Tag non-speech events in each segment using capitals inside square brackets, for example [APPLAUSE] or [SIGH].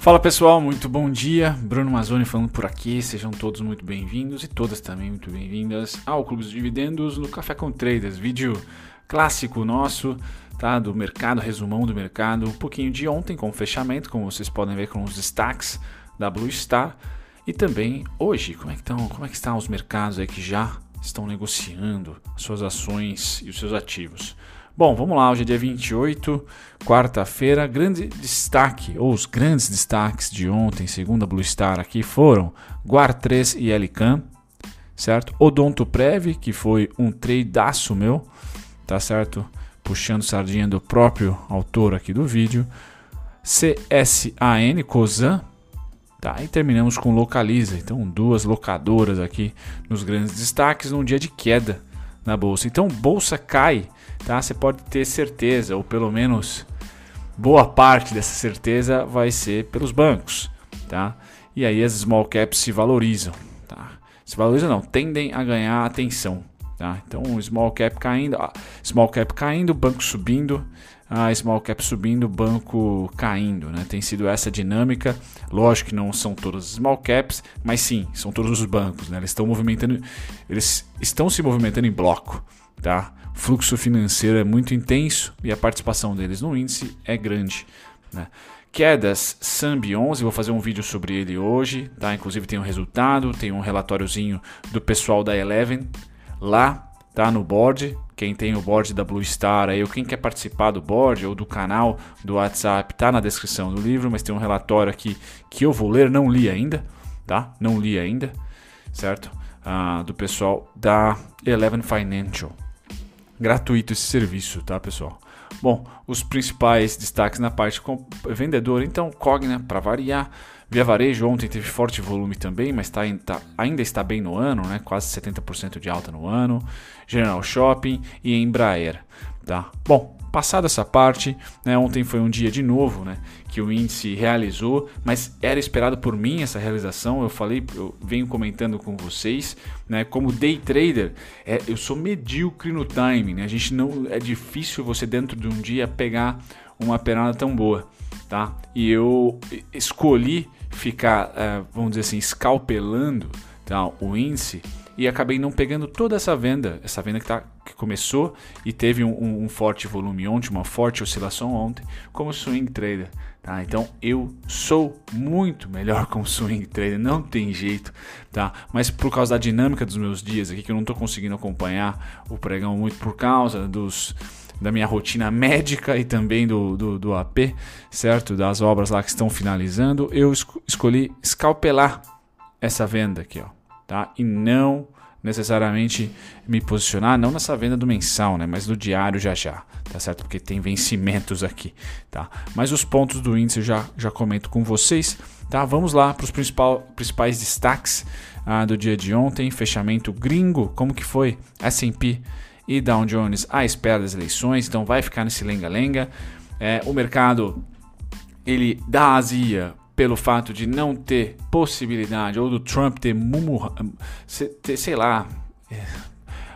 Fala pessoal, muito bom dia. Bruno Mazzoni falando por aqui. Sejam todos muito bem-vindos e todas também muito bem-vindas ao Clube dos Dividendos no Café com Traders. Vídeo clássico nosso, tá? Do mercado, resumão do mercado. Um pouquinho de ontem com o fechamento, como vocês podem ver com os destaques da Blue Star. E também hoje, como é que estão, como é que estão os mercados aí que já estão negociando as suas ações e os seus ativos. Bom, vamos lá, hoje é dia 28, quarta-feira. Grande destaque, ou os grandes destaques de ontem, segundo a Blue Star aqui, foram Guar3 e Elican, certo? Odonto Prev, que foi um tradeaço meu, tá certo? Puxando sardinha do próprio autor aqui do vídeo. CSAN, COSAN, Tá, e terminamos com Localiza. Então, duas locadoras aqui nos grandes destaques num dia de queda na bolsa. Então, bolsa cai tá? Você pode ter certeza, ou pelo menos boa parte dessa certeza vai ser pelos bancos, tá? E aí as small caps se valorizam, tá? Se valorizam não, tendem a ganhar atenção, tá? Então, small cap caindo, small cap caindo, banco subindo, a small cap subindo, banco caindo, né? Tem sido essa dinâmica. Lógico que não são todas small caps, mas sim, são todos os bancos, né? Eles estão movimentando, eles estão se movimentando em bloco, tá? O fluxo financeiro é muito intenso e a participação deles no índice é grande. Né? Quedas Sambi 11, vou fazer um vídeo sobre ele hoje, tá? Inclusive tem um resultado, tem um relatóriozinho do pessoal da Eleven lá, tá no board. Quem tem o board da Blue Star aí, ou quem quer participar do board ou do canal do WhatsApp, tá na descrição do livro, mas tem um relatório aqui que eu vou ler, não li ainda, tá? Não li ainda, certo? Ah, do pessoal da Eleven Financial gratuito esse serviço, tá, pessoal? Bom, os principais destaques na parte vendedora, então Cogna para variar, Via Varejo ontem teve forte volume também, mas tá, tá, ainda está bem no ano, né? quase 70% de alta no ano. General Shopping e Embraer. Tá? Bom, Passada essa parte, né, ontem foi um dia de novo né, que o índice realizou, mas era esperado por mim essa realização. Eu falei, eu venho comentando com vocês, né, como day trader, é, eu sou medíocre no timing. Né, a gente não é difícil você dentro de um dia pegar uma pernada tão boa, tá? E eu escolhi ficar, é, vamos dizer assim, escalpelando tá, o índice e acabei não pegando toda essa venda, essa venda que, tá, que começou e teve um, um, um forte volume ontem, uma forte oscilação ontem, como swing trader. Tá? Então eu sou muito melhor [LAUGHS] como swing trader, não tem jeito, tá? Mas por causa da dinâmica dos meus dias aqui, que eu não estou conseguindo acompanhar o pregão muito por causa dos da minha rotina médica e também do, do, do AP, certo? Das obras lá que estão finalizando, eu escolhi escalpelar essa venda aqui, ó tá? E não necessariamente me posicionar não nessa venda do mensal, né, mas do diário já já, tá certo? Porque tem vencimentos aqui, tá? Mas os pontos do índice eu já já comento com vocês, tá? Vamos lá para os principais destaques ah, do dia de ontem, fechamento gringo, como que foi? S&P e Dow Jones à espera das eleições, então vai ficar nesse lenga-lenga. É, o mercado ele da Ásia pelo fato de não ter possibilidade, ou do Trump ter, mumurra, ter sei lá, é,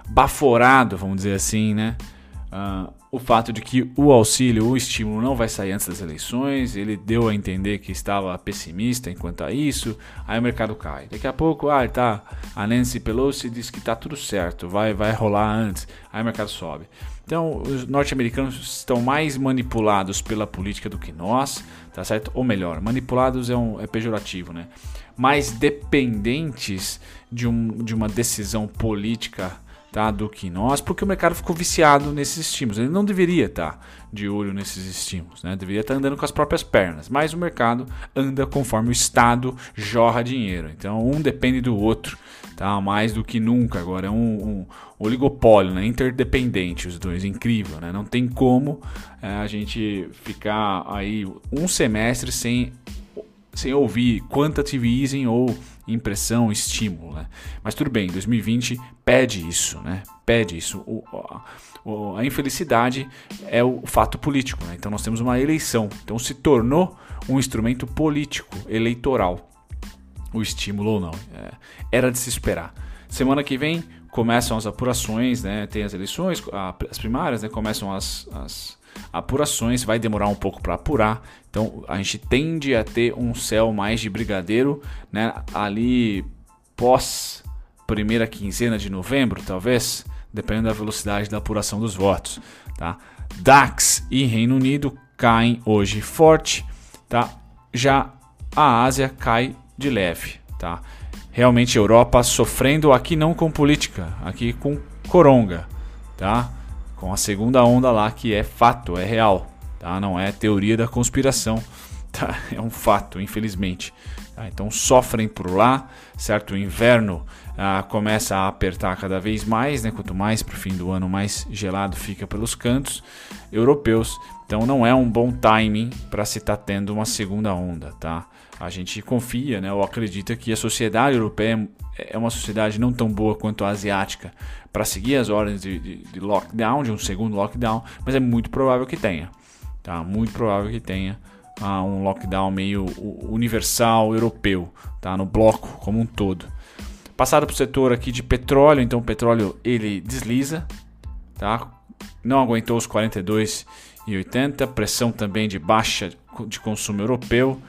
baforado, vamos dizer assim, né? Uh, o fato de que o auxílio, o estímulo não vai sair antes das eleições, ele deu a entender que estava pessimista enquanto a isso, aí o mercado cai. Daqui a pouco, ah, tá, a Nancy Pelosi diz que tá tudo certo, vai, vai rolar antes, aí o mercado sobe. Então, os norte-americanos estão mais manipulados pela política do que nós, tá certo? Ou melhor, manipulados é, um, é pejorativo, né? Mais dependentes de, um, de uma decisão política tá, do que nós, porque o mercado ficou viciado nesses estímulos. Ele não deveria estar tá de olho nesses estímulos, né? deveria estar tá andando com as próprias pernas, mas o mercado anda conforme o Estado jorra dinheiro. Então, um depende do outro tá? Mais do que nunca agora é um, um oligopólio, né? Interdependente os dois, incrível, né? Não tem como é, a gente ficar aí um semestre sem sem ouvir quantitative easing ou impressão, estímulo, né? Mas tudo bem, 2020 pede isso, né? Pede isso. O, o, a infelicidade é o fato político, né? Então nós temos uma eleição, então se tornou um instrumento político, eleitoral o estímulo ou não. É, era de se esperar. Semana que vem, começam as apurações, né? Tem as eleições, as primárias, né? Começam as, as apurações, vai demorar um pouco para apurar. Então a gente tende a ter um céu mais de brigadeiro, né? Ali pós primeira quinzena de novembro, talvez, dependendo da velocidade da apuração dos votos, tá? DAX e Reino Unido caem hoje forte, tá? Já a Ásia cai de leve, tá? realmente Europa sofrendo aqui não com política, aqui com coronga, tá? Com a segunda onda lá que é fato, é real, tá? Não é teoria da conspiração, [LAUGHS] tá? É um fato, infelizmente. Tá? Então sofrem por lá, certo? O inverno ah, começa a apertar cada vez mais, né? Quanto mais para o fim do ano, mais gelado fica pelos cantos europeus. Então não é um bom timing para se estar tá tendo uma segunda onda, tá? a gente confia, né, ou acredita que a sociedade europeia é uma sociedade não tão boa quanto a asiática para seguir as ordens de, de, de, lockdown, de um segundo lockdown, mas é muito provável que tenha, tá? Muito provável que tenha ah, um lockdown meio universal europeu, tá? No bloco como um todo. Passado para o setor aqui de petróleo, então o petróleo ele desliza, tá? Não aguentou os 42,80, pressão também de baixa de consumo europeu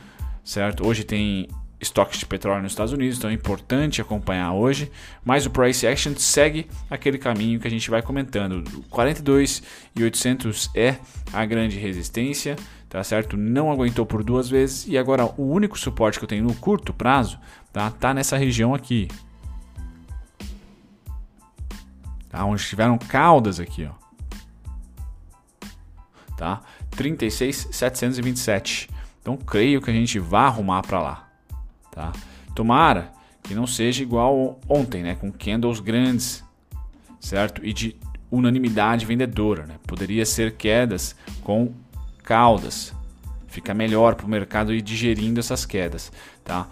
certo? Hoje tem estoques de petróleo nos Estados Unidos, então é importante acompanhar hoje. Mas o price action segue aquele caminho que a gente vai comentando. 42 e 800 é a grande resistência, tá certo? Não aguentou por duas vezes e agora o único suporte que eu tenho no curto prazo, tá, tá nessa região aqui. Tá, onde tiveram caudas aqui, ó. Tá? 36,727. Então creio que a gente vai arrumar para lá, tá? Tomara que não seja igual ontem, né, com candles grandes, certo? E de unanimidade vendedora, né? Poderia ser quedas com caudas. Fica melhor para o mercado ir digerindo essas quedas, tá?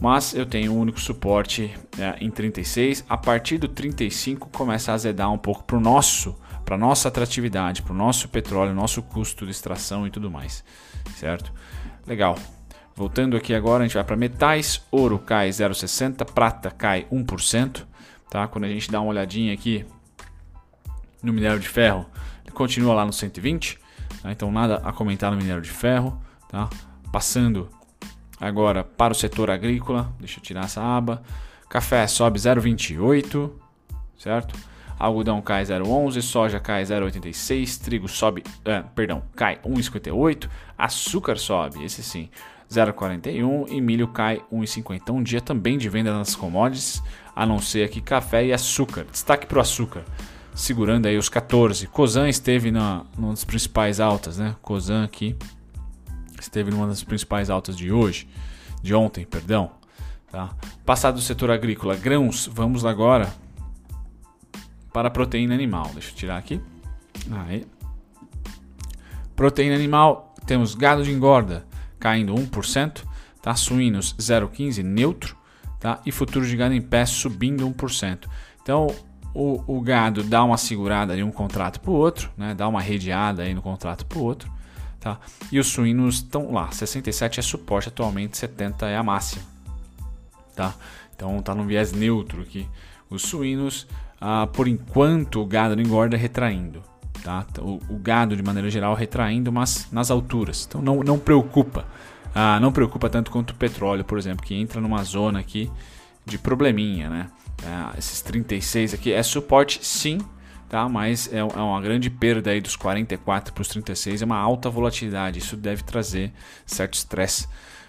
Mas eu tenho um único suporte é, em 36. A partir do 35 começa a azedar um pouco para o nosso, para nossa atratividade, para o nosso petróleo, nosso custo de extração e tudo mais, certo? Legal. Voltando aqui agora, a gente vai para metais. Ouro cai 0,60, prata cai 1%. Tá? Quando a gente dá uma olhadinha aqui no minério de ferro, ele continua lá no 120. Tá? Então nada a comentar no minério de ferro. Tá? Passando agora para o setor agrícola, deixa eu tirar essa aba. Café sobe 0,28, certo? algodão cai 0,11, soja cai 0,86, trigo sobe, é, perdão, cai 1,58, açúcar sobe, esse sim, 0,41 e milho cai 1,50. Um dia também de venda nas commodities, a não ser aqui café e açúcar. Destaque para o açúcar, segurando aí os 14. Cosan esteve na, numa das principais altas, né? Cosan aqui esteve numa das principais altas de hoje, de ontem, perdão. Tá? Passado do setor agrícola, grãos, vamos agora para proteína animal. Deixa eu tirar aqui. Aí. Proteína animal, temos gado de engorda caindo 1%, tá? suínos 0,15 neutro tá? e futuro de gado em pé subindo 1%. Então o, o gado dá uma segurada de um contrato para o outro, né? dá uma redeada aí no contrato para o outro. Tá? E os suínos estão lá, 67 é suporte atualmente, 70 é a máxima. Tá? Então tá no viés neutro aqui. Os suínos ah, por enquanto o gado engorda retraindo. Tá? O, o, gado, de maneira geral, retraindo, mas nas alturas. Então não, não preocupa. Ah, não preocupa tanto quanto o petróleo, por exemplo, que entra numa zona aqui de probleminha. Né? É, esses 36 aqui é suporte sim, tá? mas é, é uma grande perda aí dos 44 para os 36, é uma alta volatilidade. Isso deve trazer certo estresse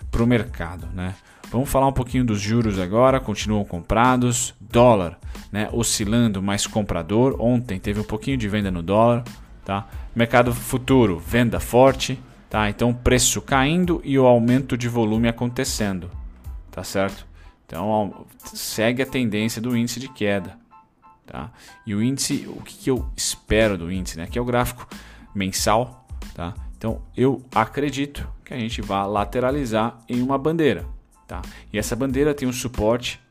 para o mercado. Né? Vamos falar um pouquinho dos juros agora, continuam comprados. Dólar né, oscilando mais comprador. Ontem teve um pouquinho de venda no dólar. Tá? Mercado futuro, venda forte. Tá? Então preço caindo e o aumento de volume acontecendo. Tá certo? Então segue a tendência do índice de queda. Tá? E o índice, o que, que eu espero do índice? Né? Aqui é o gráfico mensal. Tá? Então eu acredito que a gente vai lateralizar em uma bandeira. Tá? E essa bandeira tem um suporte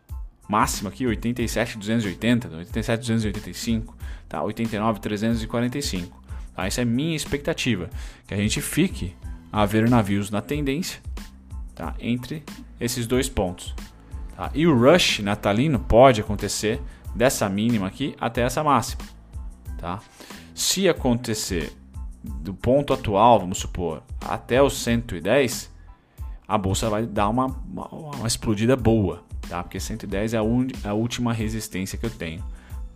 máximo aqui, 87,280, 87,285, tá? 89,345. Tá? Essa é minha expectativa, que a gente fique a ver navios na tendência tá? entre esses dois pontos. Tá? E o rush natalino pode acontecer dessa mínima aqui até essa máxima, tá? Se acontecer do ponto atual, vamos supor, até os 110, a bolsa vai dar uma, uma, uma explodida boa, tá? Porque 110 é a, un, a última resistência que eu tenho,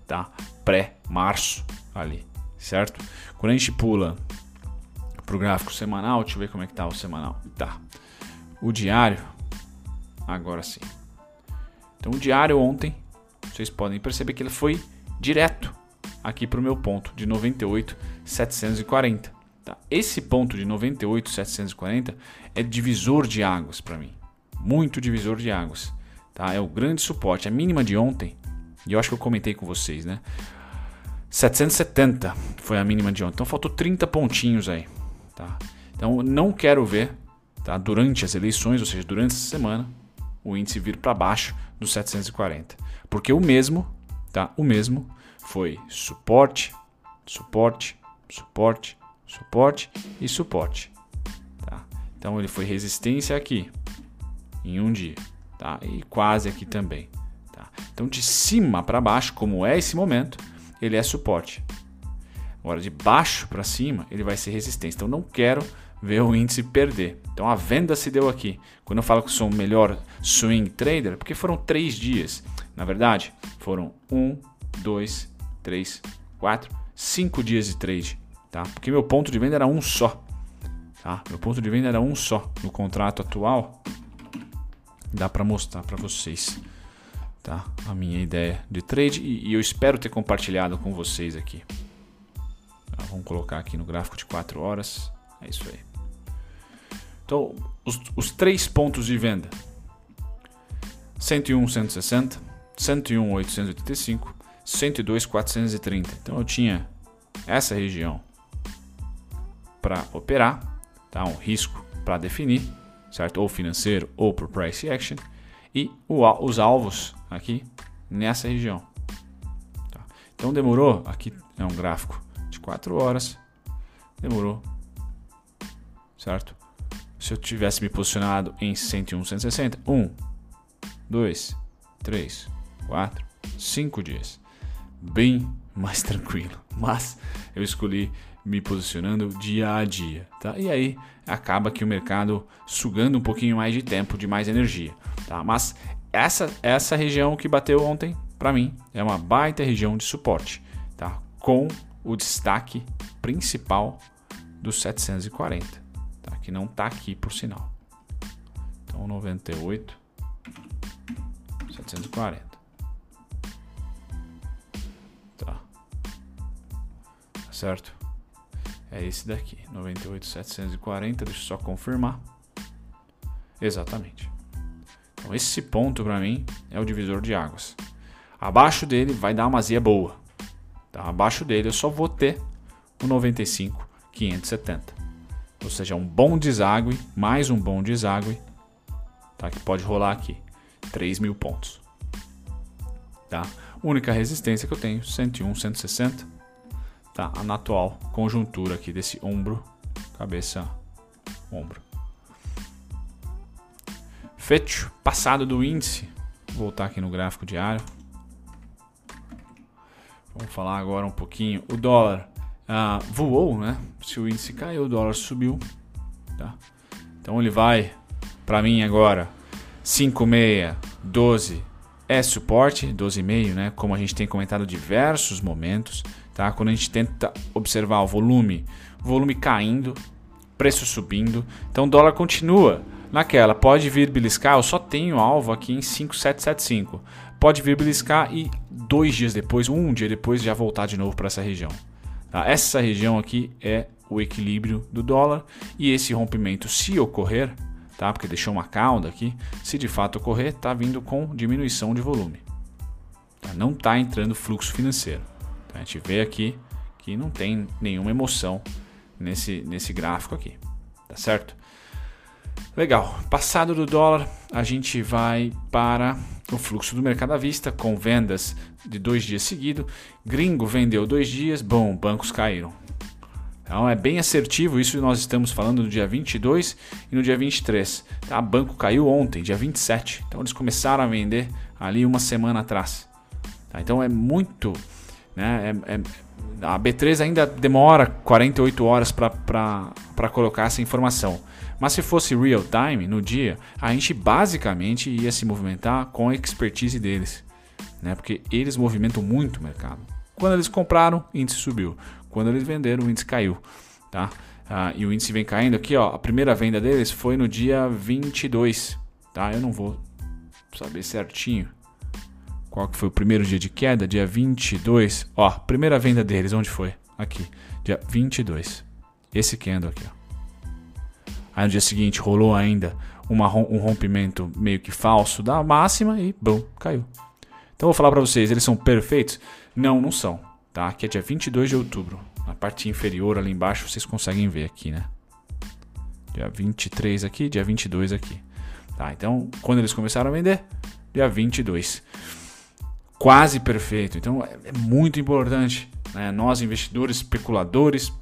tá? Pré-março ali, certo? Quando a gente pula para o gráfico semanal, deixa eu ver como é que tá o semanal. Tá. O diário, agora sim. Então o diário ontem, vocês podem perceber que ele foi direto aqui para o meu ponto de 98,740. Tá? Esse ponto de 98,740 é divisor de águas para mim. Muito divisor de águas. Tá? É o grande suporte. A mínima de ontem, e eu acho que eu comentei com vocês, né? 770 foi a mínima de ontem. Então faltou 30 pontinhos aí. Tá? Então não quero ver tá? durante as eleições, ou seja, durante essa semana, o índice vir para baixo dos 740. Porque o mesmo, tá? o mesmo foi suporte, suporte, suporte, suporte e suporte. Tá? Então ele foi resistência aqui em um dia, tá? E quase aqui também. Tá? Então de cima para baixo, como é esse momento, ele é suporte. Agora de baixo para cima, ele vai ser resistência. Então não quero ver o índice perder. Então a venda se deu aqui. Quando eu falo que sou o melhor swing trader, porque foram três dias. Na verdade, foram um, dois, 3, 4, 5 dias de trade, tá? Porque meu ponto de venda era um só, tá? Meu ponto de venda era um só. No contrato atual, dá para mostrar para vocês, tá? A minha ideia de trade e, e, eu espero ter compartilhado com vocês aqui. Tá? Vamos colocar aqui no gráfico de 4 horas, é isso aí. Então, os, os três pontos de venda: 101, 160, 101, 885 102,430. Então eu tinha essa região para operar, tá? um risco para definir, certo? Ou financeiro ou por price action, e o, os alvos aqui nessa região. Tá? Então demorou, aqui é um gráfico de 4 horas, demorou, certo? Se eu tivesse me posicionado em 101, 160, 1, 2, 3, 4, 5 dias bem mais [LAUGHS] tranquilo. Mas eu escolhi me posicionando dia a dia, tá? E aí acaba que o mercado sugando um pouquinho mais de tempo, de mais energia, tá? Mas essa essa região que bateu ontem, para mim, é uma baita região de suporte, tá? Com o destaque principal dos 740, tá? Que não tá aqui por sinal. Então 98 740. certo? É esse daqui, 98,740. Deixa eu só confirmar. Exatamente. Então, esse ponto para mim é o divisor de águas. Abaixo dele vai dar uma zia boa. Tá? Abaixo dele eu só vou ter o 95,570. Ou seja, um bom deságue, mais um bom deságue, tá? que pode rolar aqui. 3 mil pontos. Tá? Única resistência que eu tenho, 101, 160 tá? na atual conjuntura aqui desse ombro, cabeça, ombro. Fecho, passado do índice, vou voltar aqui no gráfico diário. Vamos falar agora um pouquinho. O dólar uh, voou, né? Se o índice caiu, o dólar subiu. Tá? Então ele vai, para mim agora, 5,6, 12 é suporte, 12,5, né? Como a gente tem comentado diversos momentos. Tá? Quando a gente tenta observar o volume, volume caindo, preço subindo, então o dólar continua naquela. Pode vir beliscar, eu só tenho alvo aqui em 5775. Pode vir beliscar e dois dias depois, um dia depois, já voltar de novo para essa região. Tá? Essa região aqui é o equilíbrio do dólar e esse rompimento, se ocorrer, tá? porque deixou uma cauda aqui, se de fato ocorrer, está vindo com diminuição de volume. Tá? Não está entrando fluxo financeiro. A gente vê aqui que não tem nenhuma emoção nesse, nesse gráfico aqui, tá certo? Legal, passado do dólar, a gente vai para o fluxo do mercado à vista, com vendas de dois dias seguidos. Gringo vendeu dois dias, bom, bancos caíram. Então é bem assertivo, isso nós estamos falando no dia 22 e no dia 23. Tá? Banco caiu ontem, dia 27. Então eles começaram a vender ali uma semana atrás. Tá? Então é muito. Né? É, é, a B3 ainda demora 48 horas para colocar essa informação. Mas se fosse real time no dia, a gente basicamente ia se movimentar com a expertise deles, né? Porque eles movimentam muito o mercado. Quando eles compraram, o índice subiu. Quando eles venderam, o índice caiu, tá? Ah, e o índice vem caindo aqui, ó. A primeira venda deles foi no dia 22, tá? Eu não vou saber certinho qual que foi o primeiro dia de queda, dia 22. Ó, primeira venda deles, onde foi? Aqui, dia 22. Esse candle aqui, ó. Aí no dia seguinte rolou ainda uma, um rompimento meio que falso da máxima e bum, caiu. Então vou falar para vocês, eles são perfeitos? Não, não são, tá? Aqui é dia 22 de outubro. Na parte inferior ali embaixo vocês conseguem ver aqui, né? Dia 23 aqui, dia 22 aqui. Tá, então quando eles começaram a vender? Dia 22. Quase perfeito. Então é, é muito importante, né? Nós investidores, especuladores,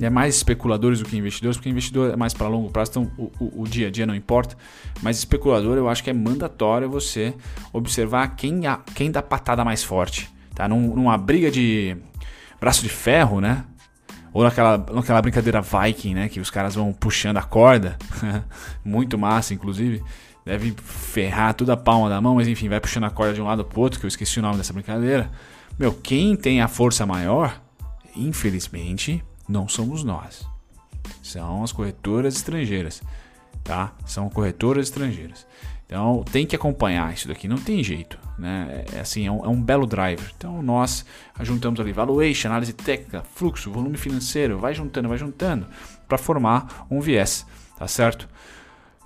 é mais especuladores do que investidores, porque investidor é mais para longo prazo, então o, o, o, dia a dia não importa. Mas especulador, eu acho que é mandatório você observar quem, a, quem dá patada mais forte. Tá? Num, numa briga de braço de ferro, né? Ou naquela, naquela brincadeira Viking, né? Que os caras vão puxando a corda. [LAUGHS] Muito massa, inclusive. Deve ferrar toda a palma da mão, mas enfim, vai puxando a corda de um lado pro outro, que eu esqueci o nome dessa brincadeira. Meu, quem tem a força maior, infelizmente, não somos nós. São as corretoras estrangeiras, tá? São corretoras estrangeiras. Então tem que acompanhar isso daqui, não tem jeito, né? É, é assim, é um, é um, belo driver. Então nós juntamos ali valuation, análise técnica, fluxo, volume financeiro, vai juntando, vai juntando para formar um viés, tá certo?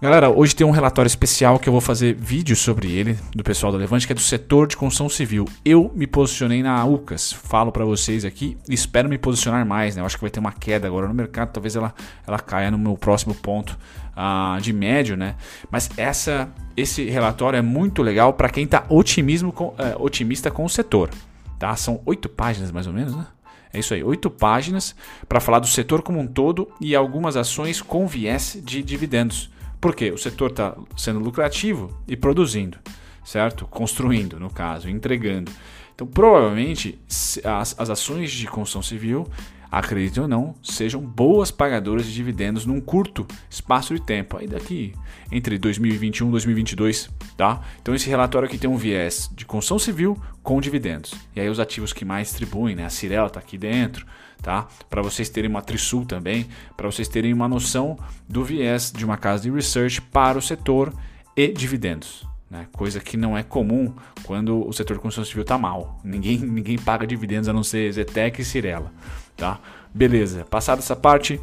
Galera, hoje tem um relatório especial que eu vou fazer vídeo sobre ele, do pessoal do Levante, que é do setor de construção civil. Eu me posicionei na UCAS, falo para vocês aqui, espero me posicionar mais, né? Eu acho que vai ter uma queda agora no mercado, talvez ela, ela caia no meu próximo ponto uh, de médio, né? Mas essa, esse relatório é muito legal para quem está uh, otimista com o setor, tá? São oito páginas mais ou menos, né? É isso aí, oito páginas para falar do setor como um todo e algumas ações com viés de dividendos. Porque o setor está sendo lucrativo e produzindo, certo? Construindo, no caso, entregando. Então, provavelmente, as, as ações de construção civil, acreditem ou não, sejam boas pagadoras de dividendos num curto espaço de tempo, aí daqui entre 2021 e 2022, tá? Então, esse relatório aqui tem um viés de construção civil com dividendos. E aí, os ativos que mais distribuem, né? A Cirela está aqui dentro, tá? Para vocês terem uma Trisul também, para vocês terem uma noção do viés de uma casa de research para o setor e dividendos. Né? Coisa que não é comum quando o setor de construção civil está mal. Ninguém, [LAUGHS] ninguém paga dividendos a não ser Zetec e Cirela. Tá? Beleza, passada essa parte,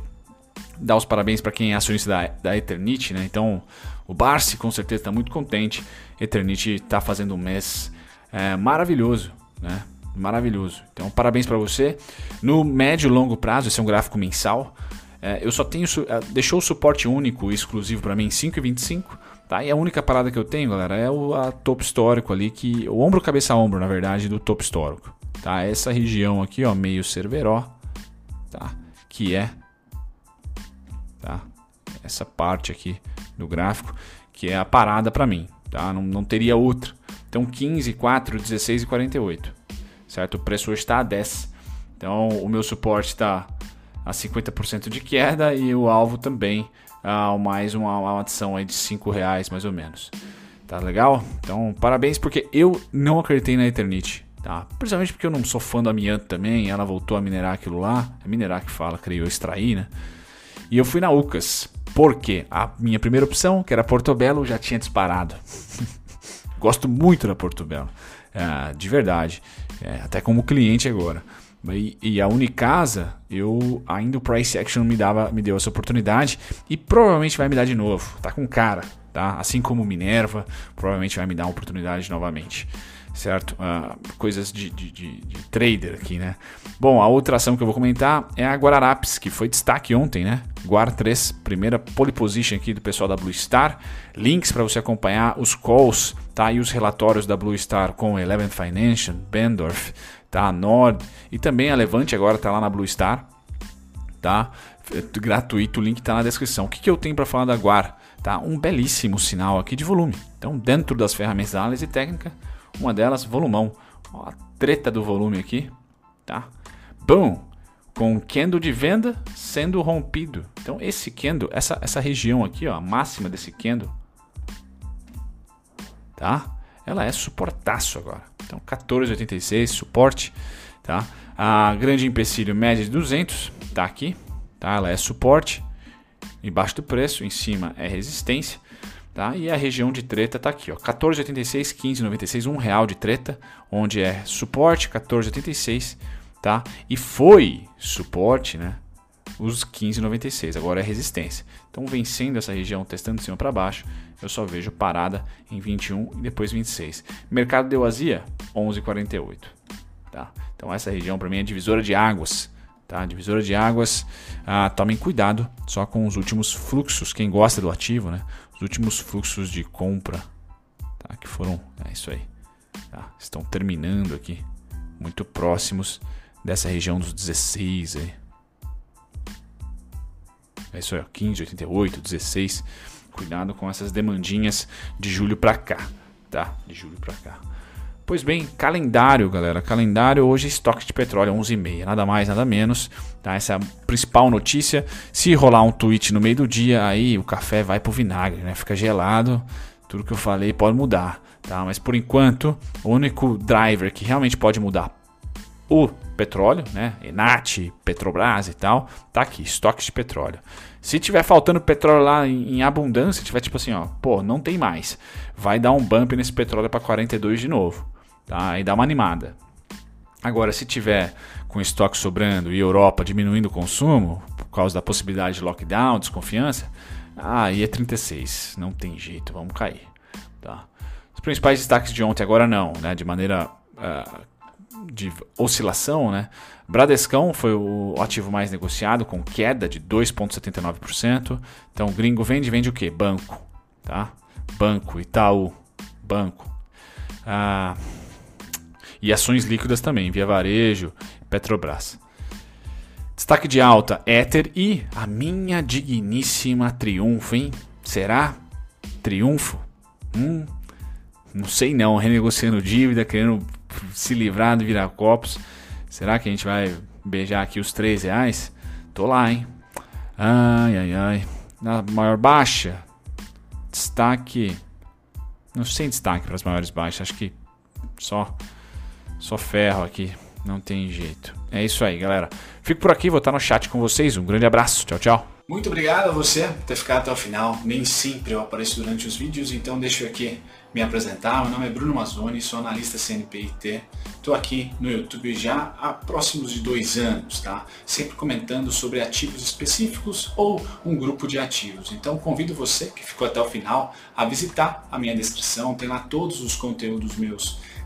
dá os parabéns para quem é acionista da, da Eternit. Né? Então, o Barsi com certeza está muito contente. Eternit está fazendo um mês é, maravilhoso. Né? Maravilhoso. Então, parabéns para você. No médio e longo prazo, esse é um gráfico mensal. É, eu só tenho. É, deixou o suporte único exclusivo para mim 5,25. Tá? E a única parada que eu tenho, galera, é o topo histórico ali, que o ombro cabeça ombro, na verdade, do topo histórico. Tá? Essa região aqui, ó, meio cerveró, tá? Que é tá? Essa parte aqui do gráfico, que é a parada para mim, tá? Não, não teria outra. Então 15, 4, 16 e 48 certo? O preço hoje está a 10. Então o meu suporte está a 50% de queda e o alvo também a mais uma, adição aí de 5 reais mais ou menos. Tá legal? Então parabéns porque eu não acreditei na Eternity. Tá? Principalmente porque eu não sou fã do amianto também, ela voltou a minerar aquilo lá, é minerar que fala, creio, extrair, né? E eu fui na UCAS, porque a minha primeira opção, que era Portobello, já tinha disparado. [LAUGHS] Gosto muito da Portobello, é, de verdade é, até como cliente agora. E, e, a Unicasa, eu ainda o price action me dava, me deu essa oportunidade e provavelmente vai me dar de novo. Tá com cara, tá? Assim como Minerva, provavelmente vai me dar uma oportunidade novamente certo? Uh, coisas de, de, de, de, trader aqui, né? Bom, a outra ação que eu vou comentar é a Guararapes, que foi destaque ontem, né? Guar 3, primeira pole position aqui do pessoal da Blue Star. Links para você acompanhar os calls, tá? E os relatórios da Blue Star com Eleven Financial, Bendorf, tá? Nord e também a Levante agora tá lá na Blue Star, tá? É gratuito, o link está na descrição. O que, que eu tenho para falar da Guar? Tá? Um belíssimo sinal aqui de volume. Então, dentro das ferramentas da análise técnica, uma delas, volumão. Ó a treta do volume aqui, tá? Bom, com o candle de venda sendo rompido. Então esse candle, essa, essa região aqui, ó, a máxima desse candle, tá? Ela é suportaço agora. Então 14,86 suporte, tá? A grande empecilho média de 200 tá aqui, tá? Ela é suporte embaixo do preço, em cima é resistência. Tá? E a região de treta está aqui, ó, 14,86, 15,96, um real de treta, onde é suporte 14,86, tá? E foi suporte, né? Os 15,96, agora é resistência. Então, vencendo essa região, testando de cima para baixo, eu só vejo parada em 21 e depois 26. Mercado deu azia, 11,48, tá? Então, essa região para mim é divisora de águas Tá? Divisora de águas, ah, tomem cuidado só com os últimos fluxos, quem gosta do ativo, né? Os últimos fluxos de compra, tá? que foram, é isso aí, tá? estão terminando aqui, muito próximos dessa região dos 16 aí. É isso aí, 15, 88, 16. Cuidado com essas demandinhas de julho para cá, tá? De julho para cá. Pois bem, calendário, galera. Calendário hoje estoque de petróleo 11h30, nada mais, nada menos. Tá? Essa é a principal notícia. Se rolar um tweet no meio do dia, aí o café vai pro vinagre, né? Fica gelado. Tudo que eu falei pode mudar, tá? Mas por enquanto, o único driver que realmente pode mudar o petróleo, né? Enat, Petrobras e tal, tá aqui, estoque de petróleo. Se tiver faltando petróleo lá em, abundância, tiver tipo assim, ó, pô, não tem mais, vai dar um bump nesse petróleo para 42 de novo. Tá? E dá uma animada. Agora, se tiver com estoque sobrando e Europa diminuindo o consumo, por causa da possibilidade de lockdown, desconfiança, aí é 36. Não tem jeito, vamos cair. Tá? Os principais destaques de ontem, agora não, né? de maneira uh, de oscilação, né? Bradescão foi o ativo mais negociado, com queda de 2,79%. Então, o gringo vende, vende o quê? Banco. Tá? Banco, Itaú, banco. Ah, e ações líquidas também, via varejo, Petrobras. Destaque de alta, Ether e a minha digníssima Triunfo, hein? Será? Triunfo? Hum, não sei não, renegociando dívida, querendo se livrar do viracopos. Será que a gente vai beijar aqui os 3 reais? Tô lá, hein? Ai, ai, ai. Na maior baixa, destaque. Não sei destaque para as maiores baixas, acho que só só ferro aqui, não tem jeito. É isso aí, galera. Fico por aqui, vou estar no chat com vocês. Um grande abraço, tchau, tchau. Muito obrigado a você por ter ficado até o final. Nem sempre eu apareço durante os vídeos, então deixa eu aqui me apresentar. Meu nome é Bruno Mazzoni, sou analista CNPIT. Estou aqui no YouTube já há próximos de dois anos, tá? Sempre comentando sobre ativos específicos ou um grupo de ativos. Então convido você que ficou até o final a visitar a minha descrição. Tem lá todos os conteúdos meus